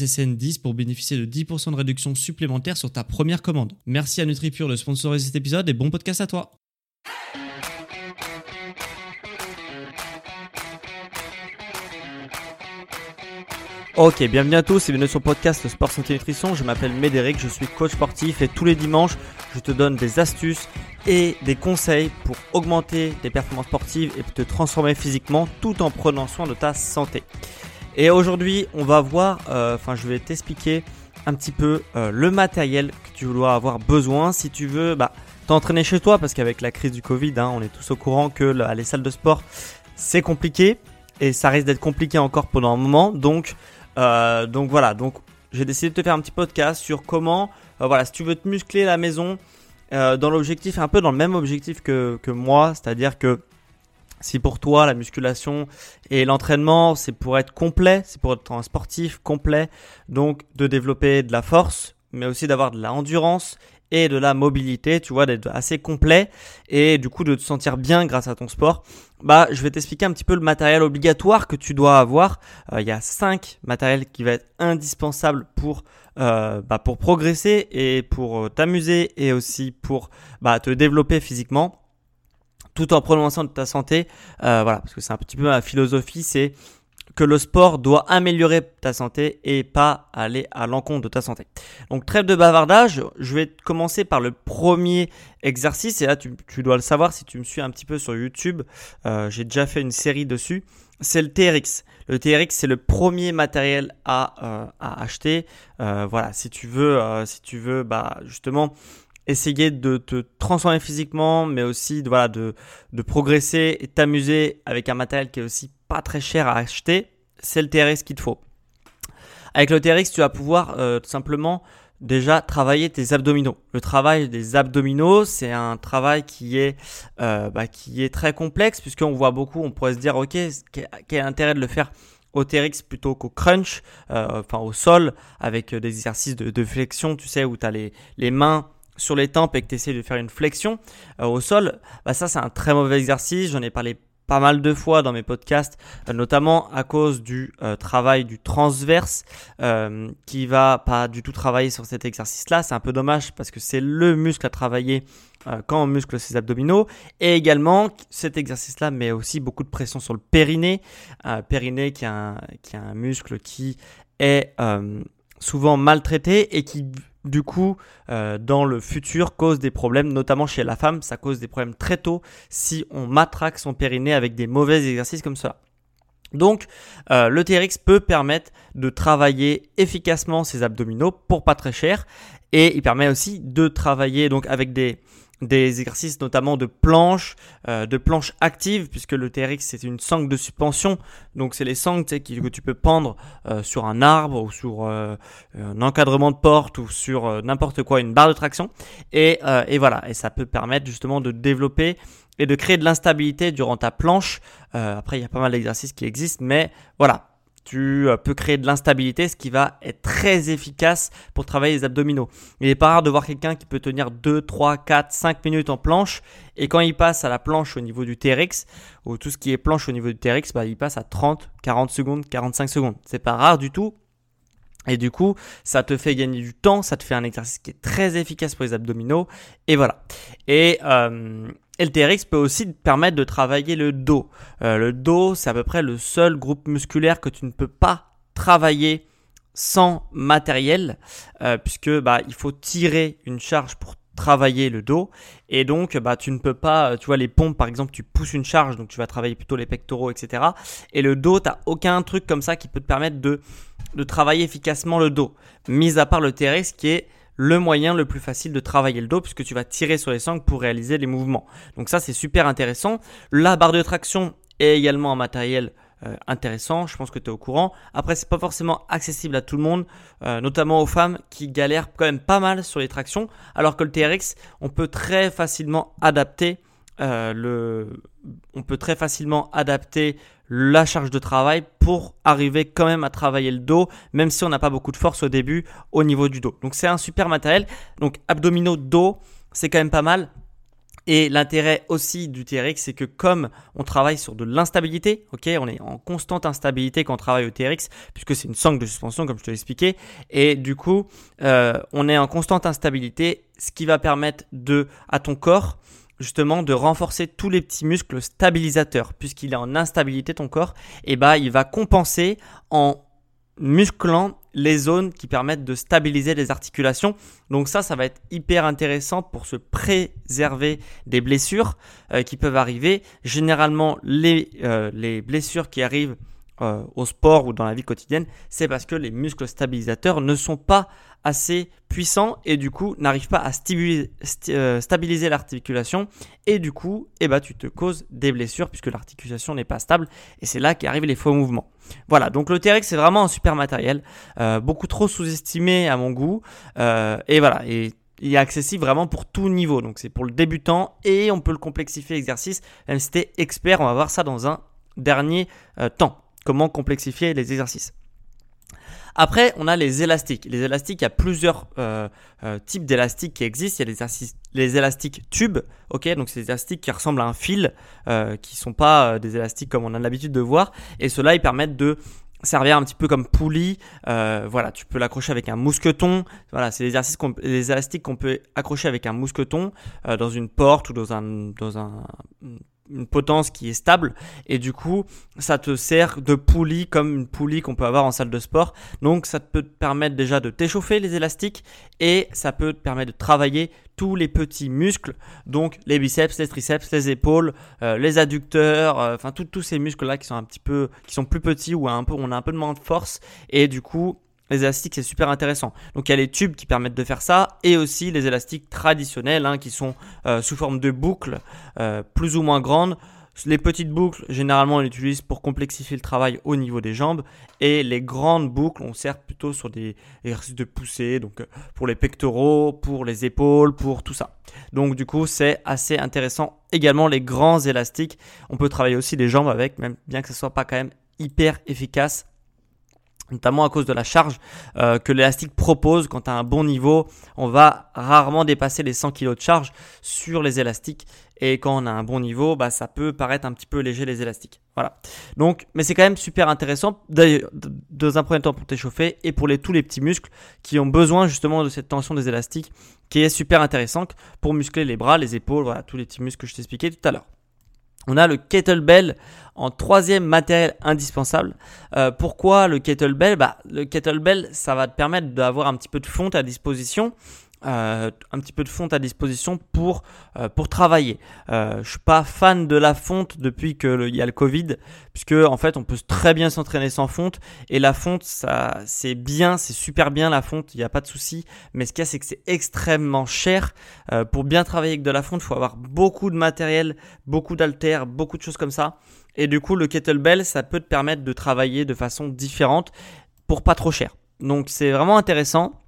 SSN10 pour bénéficier de 10% de réduction supplémentaire sur ta première commande. Merci à NutriPure de sponsoriser cet épisode et bon podcast à toi. Ok, bienvenue à tous et bienvenue sur le podcast Sport Santé Nutrition. Je m'appelle Médéric, je suis coach sportif et tous les dimanches, je te donne des astuces et des conseils pour augmenter tes performances sportives et te transformer physiquement tout en prenant soin de ta santé. Et aujourd'hui, on va voir, euh, enfin, je vais t'expliquer un petit peu euh, le matériel que tu dois avoir besoin. Si tu veux bah, t'entraîner chez toi, parce qu'avec la crise du Covid, hein, on est tous au courant que les salles de sport, c'est compliqué. Et ça risque d'être compliqué encore pendant un moment. Donc, euh, donc voilà, donc j'ai décidé de te faire un petit podcast sur comment, voilà, si tu veux te muscler la maison, dans l'objectif, un peu dans le même objectif que, que moi, c'est-à-dire que si pour toi la musculation et l'entraînement c'est pour être complet, c'est pour être un sportif complet, donc de développer de la force, mais aussi d'avoir de la endurance et de la mobilité, tu vois, d'être assez complet et du coup de te sentir bien grâce à ton sport, bah je vais t'expliquer un petit peu le matériel obligatoire que tu dois avoir. Euh, il y a cinq matériels qui vont être indispensables pour euh, bah, pour progresser et pour euh, t'amuser et aussi pour bah, te développer physiquement tout en prononçant de ta santé. Euh, voilà, parce que c'est un petit peu ma philosophie, c'est que le sport doit améliorer ta santé et pas aller à l'encontre de ta santé. Donc trêve de bavardage, je vais commencer par le premier exercice et là tu, dois le savoir si tu me suis un petit peu sur YouTube, euh, j'ai déjà fait une série dessus, c'est le TRX. Le TRX c'est le premier matériel à, euh, à acheter. voilà, si tu veux, si tu veux bah, justement essayer de te transformer physiquement, mais aussi de, voilà, de, de progresser et t'amuser avec un matériel qui est aussi pas très cher à acheter, c'est le TRX qu'il te faut. Avec le TRX, tu vas pouvoir euh, tout simplement déjà travailler tes abdominaux. Le travail des abdominaux, c'est un travail qui est, euh, bah, qui est très complexe puisqu'on voit beaucoup, on pourrait se dire, ok, quel est l'intérêt de le faire au TRX plutôt qu'au crunch, euh, enfin au sol, avec des exercices de, de, flexion, tu sais, où tu as les, les mains sur les tempes et que tu essaies de faire une flexion euh, au sol, bah ça c'est un très mauvais exercice. J'en ai parlé pas mal de fois dans mes podcasts, euh, notamment à cause du euh, travail du transverse qui va pas du tout travailler sur cet exercice-là. C'est un peu dommage parce que c'est le muscle à travailler quand on muscle ses abdominaux. Et également, cet exercice-là met aussi beaucoup de pression sur le périnée. périnée qui est un, muscle qui est souvent maltraité et qui du coup, euh, dans le futur, cause des problèmes, notamment chez la femme, ça cause des problèmes très tôt si on matraque son périnée avec des mauvais exercices comme cela. Donc, euh, le TRX peut permettre de travailler efficacement ses abdominaux pour pas très cher et il permet aussi de travailler donc avec des, des exercices notamment de planches, euh, de planches actives, puisque le TRX c'est une sangle de suspension, donc c'est les sangles que tu peux pendre euh, sur un arbre ou sur euh, un encadrement de porte ou sur n'importe quoi, une barre de traction, et, et, voilà, et ça peut permettre justement de développer et de créer de l'instabilité durant ta planche. après, il y a pas mal d'exercices qui existent, mais voilà, tu euh, peux créer de l'instabilité, ce qui va être très efficace pour travailler les abdominaux. Il n'est pas rare de voir quelqu'un qui peut tenir 2, 3, 4, 5 minutes en planche, et quand il passe à la planche au niveau du TRX, ou tout ce qui est planche au niveau du TRX, bah, il passe à 30, 40 secondes, 45 secondes. C'est pas rare du tout, et du coup, ça te fait gagner du temps, ça te fait un exercice qui est très efficace pour les abdominaux. Et voilà. Et, euh, le TRX peut aussi te permettre de travailler le dos. Euh, le dos, c'est à peu près le seul groupe musculaire que tu ne peux pas travailler sans matériel, puisque bah, il faut tirer une charge pour travailler le dos. Et donc bah tu ne peux pas tu vois les pompes par exemple tu pousses une charge donc tu vas travailler plutôt les pectoraux etc et le dos t'as aucun truc comme ça qui peut te permettre de de travailler efficacement le dos. Mis à part le TRX qui est le moyen le plus facile de travailler le dos puisque tu vas tirer sur les sangles pour réaliser les mouvements donc ça c'est super intéressant la barre de traction est également un matériel euh, intéressant, je pense que tu es au courant. Après, c'est pas forcément accessible à tout le monde, euh, notamment aux femmes qui galèrent quand même pas mal sur les tractions, alors que le TRX, on peut très facilement adapter euh, le, on peut très facilement adapter la charge de travail pour arriver quand même à travailler le dos, même si on n'a pas beaucoup de force au début au niveau du dos. Donc c'est un super matériel. Donc abdominaux, dos, c'est quand même pas mal. Et l'intérêt aussi du TRX, c'est que comme on travaille sur de l'instabilité, ok, on est en constante instabilité quand on travaille au TRX, puisque c'est une sangle de suspension, comme je te l'ai expliqué, et du coup, euh, on est en constante instabilité, ce qui va permettre de, à ton corps, justement, de renforcer tous les petits muscles stabilisateurs, puisqu'il est en instabilité ton corps, et bah, il va compenser en musclant les zones qui permettent de stabiliser les articulations. Donc ça, ça va être hyper intéressant pour se préserver des blessures euh, qui peuvent arriver. Généralement, les, euh, les blessures qui arrivent euh, au sport ou dans la vie quotidienne, c'est parce que les muscles stabilisateurs ne sont pas assez puissants et du coup n'arrivent pas à euh, stabiliser, l'articulation et du coup eh ben, tu te causes des blessures puisque l'articulation n'est pas stable et c'est là qu'arrivent les faux mouvements. Voilà, donc le TRX c'est vraiment un super matériel, euh, beaucoup trop sous-estimé à mon goût et voilà, et il est accessible vraiment pour tout niveau. Donc c'est pour le débutant et on peut le complexifier l'exercice. Même si t'es expert, on va voir ça dans un dernier temps comment complexifier les exercices. Après, on a les élastiques. Les élastiques, il y a plusieurs euh, euh, types d'élastiques qui existent. Il y a les, les élastiques tubes, ok, donc c'est des élastiques qui ressemblent à un fil, euh, qui sont pas des élastiques comme on a l'habitude de voir. Et ceux-là, ils permettent de servir un petit peu comme poulie. voilà, tu peux l'accrocher avec un mousqueton. Voilà, c'est les, les élastiques qu'on peut accrocher avec un mousqueton dans une porte ou dans un, dans un une potence qui est stable. Et du coup ça te sert de poulie comme une poulie qu'on peut avoir en salle de sport. Donc ça peut te permettre déjà de t'échauffer les élastiques et ça peut te permettre de travailler tous les petits muscles. Donc les biceps les triceps les épaules euh, les adducteurs euh, enfin tous ces muscles là qui sont un petit peu qui sont plus petits ou un peu on a un peu de moins de force. Et du coup les élastiques, c'est super intéressant. Donc il y a les tubes qui permettent de faire ça et aussi les élastiques traditionnels hein, qui sont euh, sous forme de boucles euh, plus ou moins grandes. Les petites boucles, généralement, on les utilise pour complexifier le travail au niveau des jambes. Et les grandes boucles, on sert plutôt sur des exercices de poussée, donc euh, pour les pectoraux, pour les épaules, pour tout ça. Donc du coup, c'est assez intéressant. Également, les grands élastiques, on peut travailler aussi les jambes avec, même bien que ce soit pas quand même hyper efficace notamment à cause de la charge euh, que l'élastique propose. Quand tu as un bon niveau, on va rarement dépasser les 100 kg de charge sur les élastiques. Et quand on a un bon niveau, bah, ça peut paraître un petit peu léger les élastiques. Voilà. Donc, mais c'est quand même super intéressant, dans un premier temps pour t'échauffer et pour les, tous les petits muscles qui ont besoin justement de cette tension des élastiques qui est super intéressante pour muscler les bras, les épaules, voilà, tous les petits muscles que je t'expliquais tout à l'heure. On a le kettlebell en troisième matériel indispensable. Euh, pourquoi le kettlebell? Bah, Le kettlebell, ça va te permettre d'avoir un petit peu de fonte à disposition euh, un petit peu de fonte à disposition pour, euh, pour travailler. Euh, je suis pas fan de la fonte depuis qu'il y a le Covid, puisque en fait on peut très bien s'entraîner sans fonte et la fonte ça c'est bien, c'est super bien la fonte, il n'y a pas de souci. Mais ce qu'il y a c'est que c'est extrêmement cher. Euh, pour bien travailler avec de la fonte, il faut avoir beaucoup de matériel, beaucoup d'haltères, beaucoup de choses comme ça. Et du coup le kettlebell ça peut te permettre de travailler de façon différente pour pas trop cher. Donc c'est vraiment intéressant.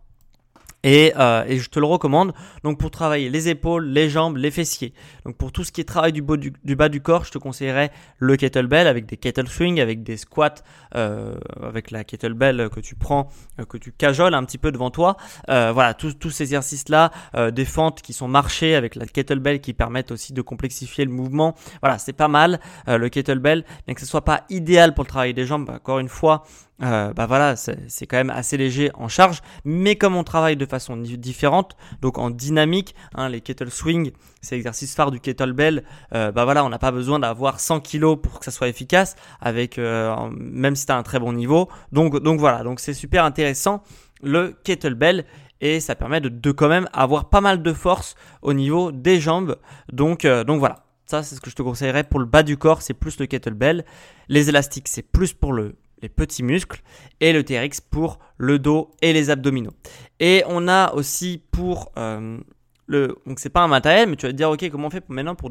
Et, euh, je te le recommande. Donc pour travailler les épaules, les jambes, les fessiers. Donc pour tout ce qui est travail du, bas du corps, je te conseillerais le kettlebell avec des kettle swing, avec des squats, euh, avec la kettlebell que tu prends, euh, que tu cajoles un petit peu devant toi. Euh, voilà, tous, tous ces exercices-là, euh, des fentes qui sont marchées avec la kettlebell qui permettent aussi de complexifier le mouvement. Voilà, c'est pas mal le kettlebell, bien que ce soit pas idéal pour le travail des jambes. Encore une fois, euh, bah voilà, c'est quand même assez léger en charge, mais comme on travaille de façon différente, donc en dynamique, hein, les kettle swing, c'est l'exercice phare du kettlebell, euh, bah voilà, on n'a pas besoin d'avoir 100 kg pour que ça soit efficace, avec euh, même si tu un très bon niveau. Donc, donc voilà, donc c'est super intéressant le kettlebell et ça permet de, de, quand même avoir pas mal de force au niveau des jambes. Donc, donc voilà. Ça, c'est ce que je te conseillerais pour le bas du corps, c'est plus le kettlebell. Les élastiques, c'est plus pour le les petits muscles, et le TRX pour le dos et les abdominaux. Et on a aussi pour euh, le. Donc, c'est pas un matériel, mais tu vas te dire, ok, comment on fait maintenant pour,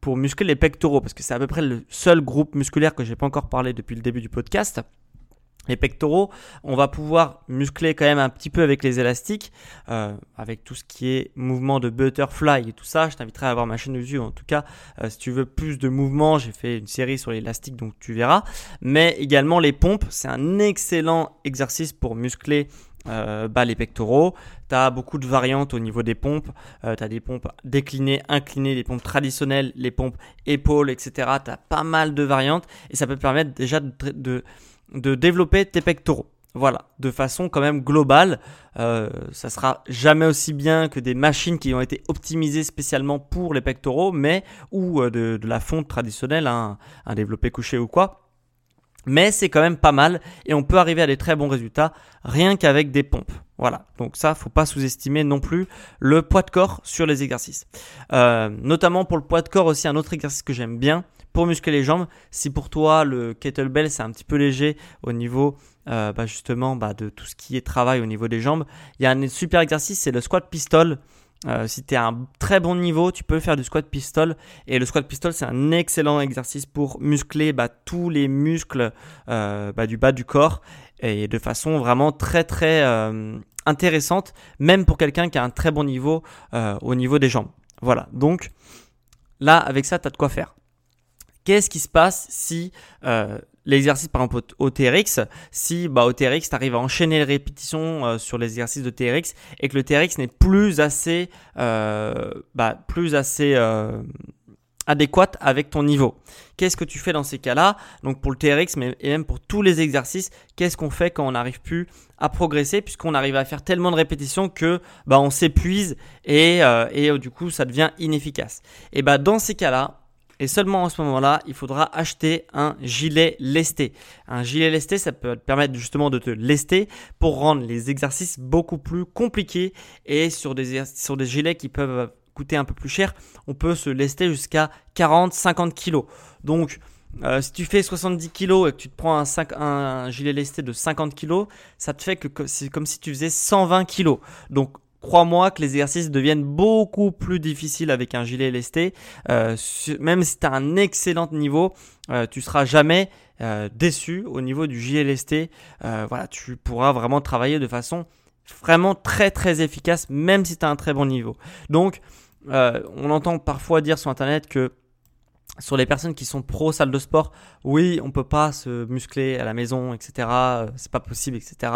pour, muscler les pectoraux? Parce que c'est à peu près le seul groupe musculaire que j'ai pas encore parlé depuis le début du podcast les pectoraux, on va pouvoir muscler quand même un petit peu avec les élastiques, euh, avec tout ce qui est mouvement de butterfly et tout ça. Je t'inviterai à voir ma chaîne YouTube. En tout cas, euh, si tu veux plus de mouvements, j'ai fait une série sur l'élastique, donc tu verras. Mais également les pompes, c'est un excellent exercice pour muscler euh, bah, les pectoraux. Tu as beaucoup de variantes au niveau des pompes. Euh, tu des pompes déclinées, inclinées, des pompes traditionnelles, les pompes épaules, etc. Tu as pas mal de variantes et ça peut permettre déjà de de développer tes pectoraux. Voilà, de façon quand même globale, euh, ça sera jamais aussi bien que des machines qui ont été optimisées spécialement pour les pectoraux, mais ou euh, de, la fonte traditionnelle, hein, un développé couché ou quoi. Mais c'est quand même pas mal et on peut arriver à des très bons résultats rien qu'avec des pompes. Voilà, donc ça, faut pas sous-estimer non plus le poids de corps sur les exercices. Euh, notamment pour le poids de corps aussi, un autre exercice que j'aime bien, pour muscler les jambes. Si pour toi le kettlebell c'est un petit peu léger au niveau euh, bah, justement bah, de tout ce qui est travail au niveau des jambes, il y a un super exercice, c'est le squat pistol. Euh, si tu es à un très bon niveau, tu peux faire du squat pistol. Et le squat pistol, c'est un excellent exercice pour muscler bah, tous les muscles euh, bah, du bas du corps et de façon vraiment très très intéressante, même pour quelqu'un qui a un très bon niveau au niveau des jambes. Voilà, donc là, avec ça, tu as de quoi faire. Qu'est-ce qui se passe si euh, l'exercice, par exemple, au TRX, si bah, au TRX, tu arrives à enchaîner les répétitions euh, sur les exercices de TRX et que le TRX n'est plus assez, euh, bah, plus assez adéquat avec ton niveau. Qu'est-ce que tu fais dans ces cas-là? Donc pour le TRX, mais et même pour tous les exercices, qu'est-ce qu'on fait quand on n'arrive plus à progresser puisqu'on arrive à faire tellement de répétitions que bah, on s'épuise et, et du coup ça devient inefficace? Et bah dans ces cas-là, et seulement en ce moment-là, il faudra acheter un gilet lesté. Un gilet lesté, ça peut te permettre justement de te lester pour rendre les exercices beaucoup plus compliqués. Et sur des, gilets qui peuvent coûter un peu plus cher, on peut se lester jusqu'à 40-50 kg. Donc, euh, si tu fais 70 kg et que tu te prends un, un gilet lesté de 50 kg, ça te fait que c'est comme si tu faisais 120 kg. Donc crois-moi que les exercices deviennent beaucoup plus difficiles avec un gilet lesté. Euh, même si tu as un excellent niveau, euh, tu seras jamais euh, déçu au niveau du gilet lesté. voilà, tu pourras vraiment travailler de façon vraiment très très efficace, même si tu as un très bon niveau. Donc, on entend parfois dire sur Internet que sur les personnes qui sont pro salle de sport, oui, on peut pas se muscler à la maison, etc. Euh, c'est pas possible, etc.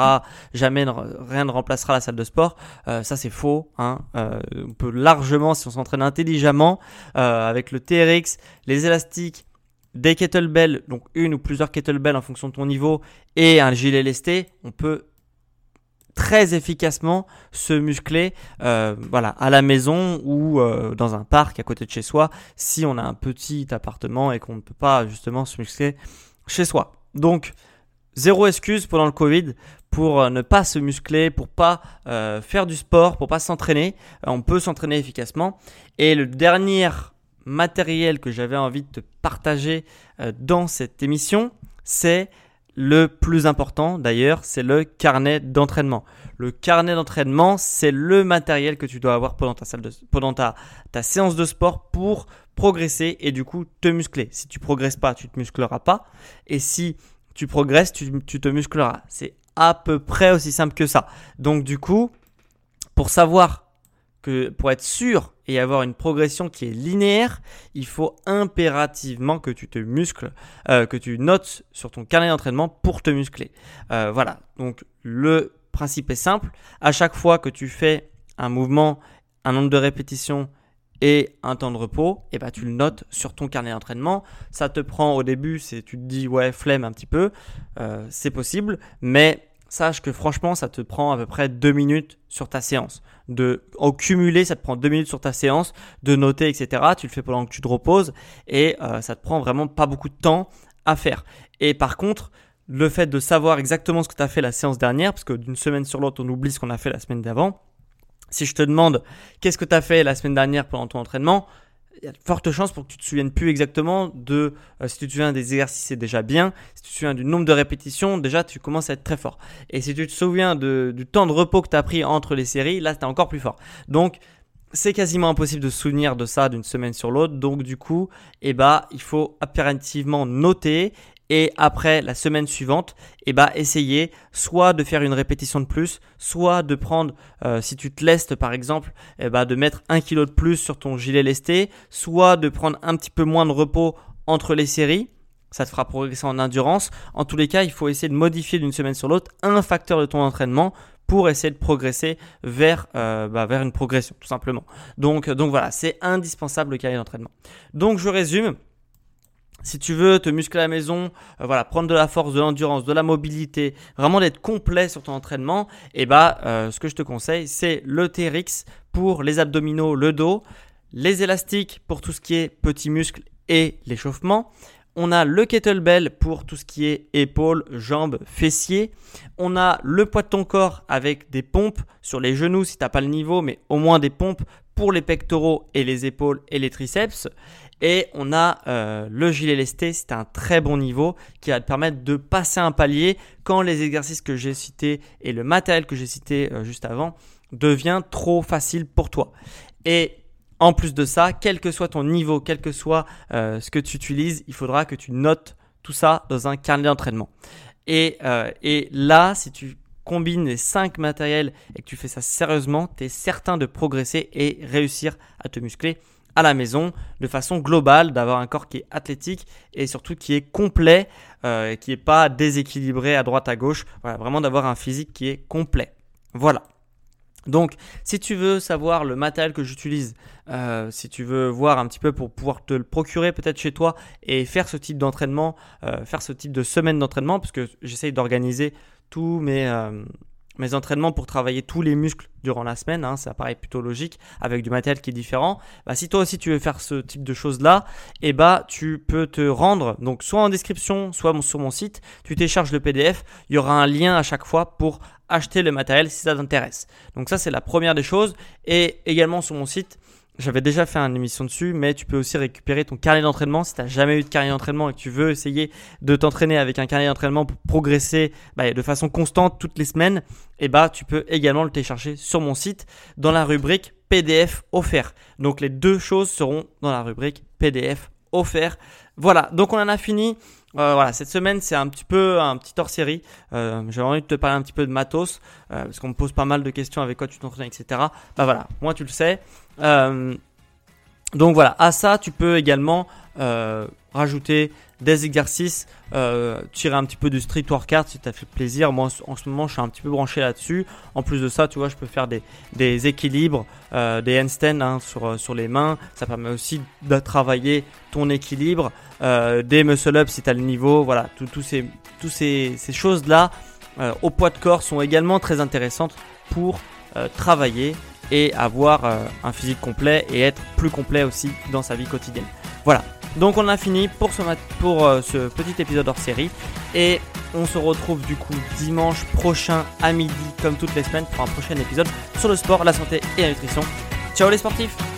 Jamais rien ne remplacera la salle de sport. Euh, ça c'est faux. Hein. Euh, on peut largement, si on s'entraîne intelligemment, avec le TRX, les élastiques, des kettlebells, donc une ou plusieurs kettlebells en fonction de ton niveau, et un gilet lesté, on peut très efficacement se muscler euh, voilà, à la maison ou euh, dans un parc à côté de chez soi si on a un petit appartement et qu'on ne peut pas justement se muscler chez soi. Donc, zéro excuse pendant le Covid pour euh, ne pas se muscler, pour pas faire du sport, pour pas s'entraîner. on peut s'entraîner efficacement. Et le dernier matériel que j'avais envie de te partager dans cette émission, c'est le plus important d'ailleurs, c'est le carnet d'entraînement. Le carnet d'entraînement, c'est le matériel que tu dois avoir pendant ta, séance de sport pour progresser et du coup te muscler. Si tu progresses pas, tu te muscleras pas. Et si tu progresses, tu te muscleras. C'est à peu près aussi simple que ça. Donc du coup, pour savoir que pour être sûr et avoir une progression qui est linéaire, il faut impérativement que tu te muscles, euh, que tu notes sur ton carnet d'entraînement pour te muscler. Euh, voilà, donc le principe est simple. À chaque fois que tu fais un mouvement, un nombre de répétitions et un temps de repos, et bah tu le notes sur ton carnet d'entraînement. Ça te prend au début, c'est tu te dis ouais flemme un petit peu, euh, c'est possible, mais sache que franchement ça te prend à peu près deux minutes sur ta séance. De au cumulé, ça te prend deux minutes sur ta séance, de noter etc. Tu le fais pendant que tu te reposes et euh, ça te prend vraiment pas beaucoup de temps à faire. Et par contre, le fait de savoir exactement ce que tu as fait la séance dernière, parce que d'une semaine sur l'autre, on oublie ce qu'on a fait la semaine d'avant. Si je te demande qu'est-ce que tu as fait la semaine dernière pendant ton entraînement, il y a de fortes chances pour que tu te souviennes plus exactement de euh, si tu te souviens des exercices, c'est déjà bien. Si tu te souviens du nombre de répétitions, déjà tu commences à être très fort. Et si tu te souviens du temps de repos que tu as pris entre les séries, là tu es encore plus fort. Donc c'est quasiment impossible de se souvenir de ça d'une semaine sur l'autre. Donc du coup, eh bah, il faut impérativement noter et après la semaine suivante, eh bah, essayer soit de faire une répétition de plus, soit de prendre, euh, si tu te lestes par exemple, eh bah, de mettre un kilo de plus sur ton gilet lesté, soit de prendre un petit peu moins de repos entre les séries. Ça te fera progresser en endurance. En tous les cas, il faut essayer de modifier d'une semaine sur l'autre un facteur de ton entraînement pour essayer de progresser vers, euh, bah, vers une progression, tout simplement. Donc, donc voilà, c'est indispensable le carrière d'entraînement. Donc je résume. Si tu veux te muscler à la maison, euh, voilà, prendre de la force, de l'endurance, de la mobilité, vraiment d'être complet sur ton entraînement, et eh bah, euh, ce que je te conseille, c'est le TRX pour les abdominaux, le dos, les élastiques pour tout ce qui est petits muscles et l'échauffement. On a le kettlebell pour tout ce qui est épaules, jambes, fessiers. On a le poids de ton corps avec des pompes sur les genoux si tu n'as pas le niveau, mais au moins des pompes pour les pectoraux et les épaules et les triceps. Et on a euh, le gilet lesté, c'est un très bon niveau qui va te permettre de passer un palier quand les exercices que j'ai cités et le matériel que j'ai cité euh, juste avant devient trop facile pour toi. Et en plus de ça, quel que soit ton niveau, quel que soit euh, ce que tu utilises, il faudra que tu notes tout ça dans un carnet d'entraînement. Et, et là, si tu combines les 5 matériels et que tu fais ça sérieusement, tu es certain de progresser et réussir à te muscler à la maison de façon globale, d'avoir un corps qui est athlétique et surtout qui est complet, euh, qui n'est pas déséquilibré à droite à gauche. Voilà, vraiment d'avoir un physique qui est complet. Voilà. Donc, si tu veux savoir le matériel que j'utilise, euh, si tu veux voir un petit peu pour pouvoir te le procurer peut-être chez toi et faire ce type d'entraînement, euh, faire ce type de semaine d'entraînement, parce que j'essaye d'organiser tous mes, mes entraînements pour travailler tous les muscles durant la semaine, hein, ça paraît plutôt logique, avec du matériel qui est différent. Bah, si toi aussi tu veux faire ce type de choses-là, et eh bah, tu peux te rendre, donc soit en description, soit sur mon site, tu télécharges le PDF, il y aura un lien à chaque fois pour acheter le matériel si ça t'intéresse. Donc ça c'est la première des choses, et également sur mon site, j'avais déjà fait une émission dessus, mais tu peux aussi récupérer ton carnet d'entraînement. Si tu n'as jamais eu de carnet d'entraînement et que tu veux essayer de t'entraîner avec un carnet d'entraînement pour progresser bah, de façon constante toutes les semaines, eh bah, tu peux également le télécharger sur mon site dans la rubrique PDF offert. Donc les deux choses seront dans la rubrique PDF offert. Voilà, donc on en a fini. Euh, voilà, cette semaine c'est un petit peu un petit hors série. Euh, J'avais envie de te parler un petit peu de matos euh, parce qu'on me pose pas mal de questions avec quoi tu t'entraînes, etc. Bah voilà, moi tu le sais. Euh, donc voilà, à ça tu peux également euh, rajouter des exercices, euh, tirer un petit peu du street workout si tu as fait plaisir. Moi en ce moment je suis un petit peu branché là-dessus. En plus de ça, tu vois, je peux faire des, équilibres, des handstands hein, sur, les mains. Ça permet aussi de travailler ton équilibre, des muscle-ups si tu as le niveau. Voilà, tous ces, choses-là au poids de corps sont également très intéressantes pour travailler et avoir euh, un physique complet et être plus complet aussi dans sa vie quotidienne. Voilà, donc on a fini pour euh, ce petit épisode hors série et on se retrouve du coup dimanche prochain à midi comme toutes les semaines pour un prochain épisode sur le sport, la santé et la nutrition. Ciao les sportifs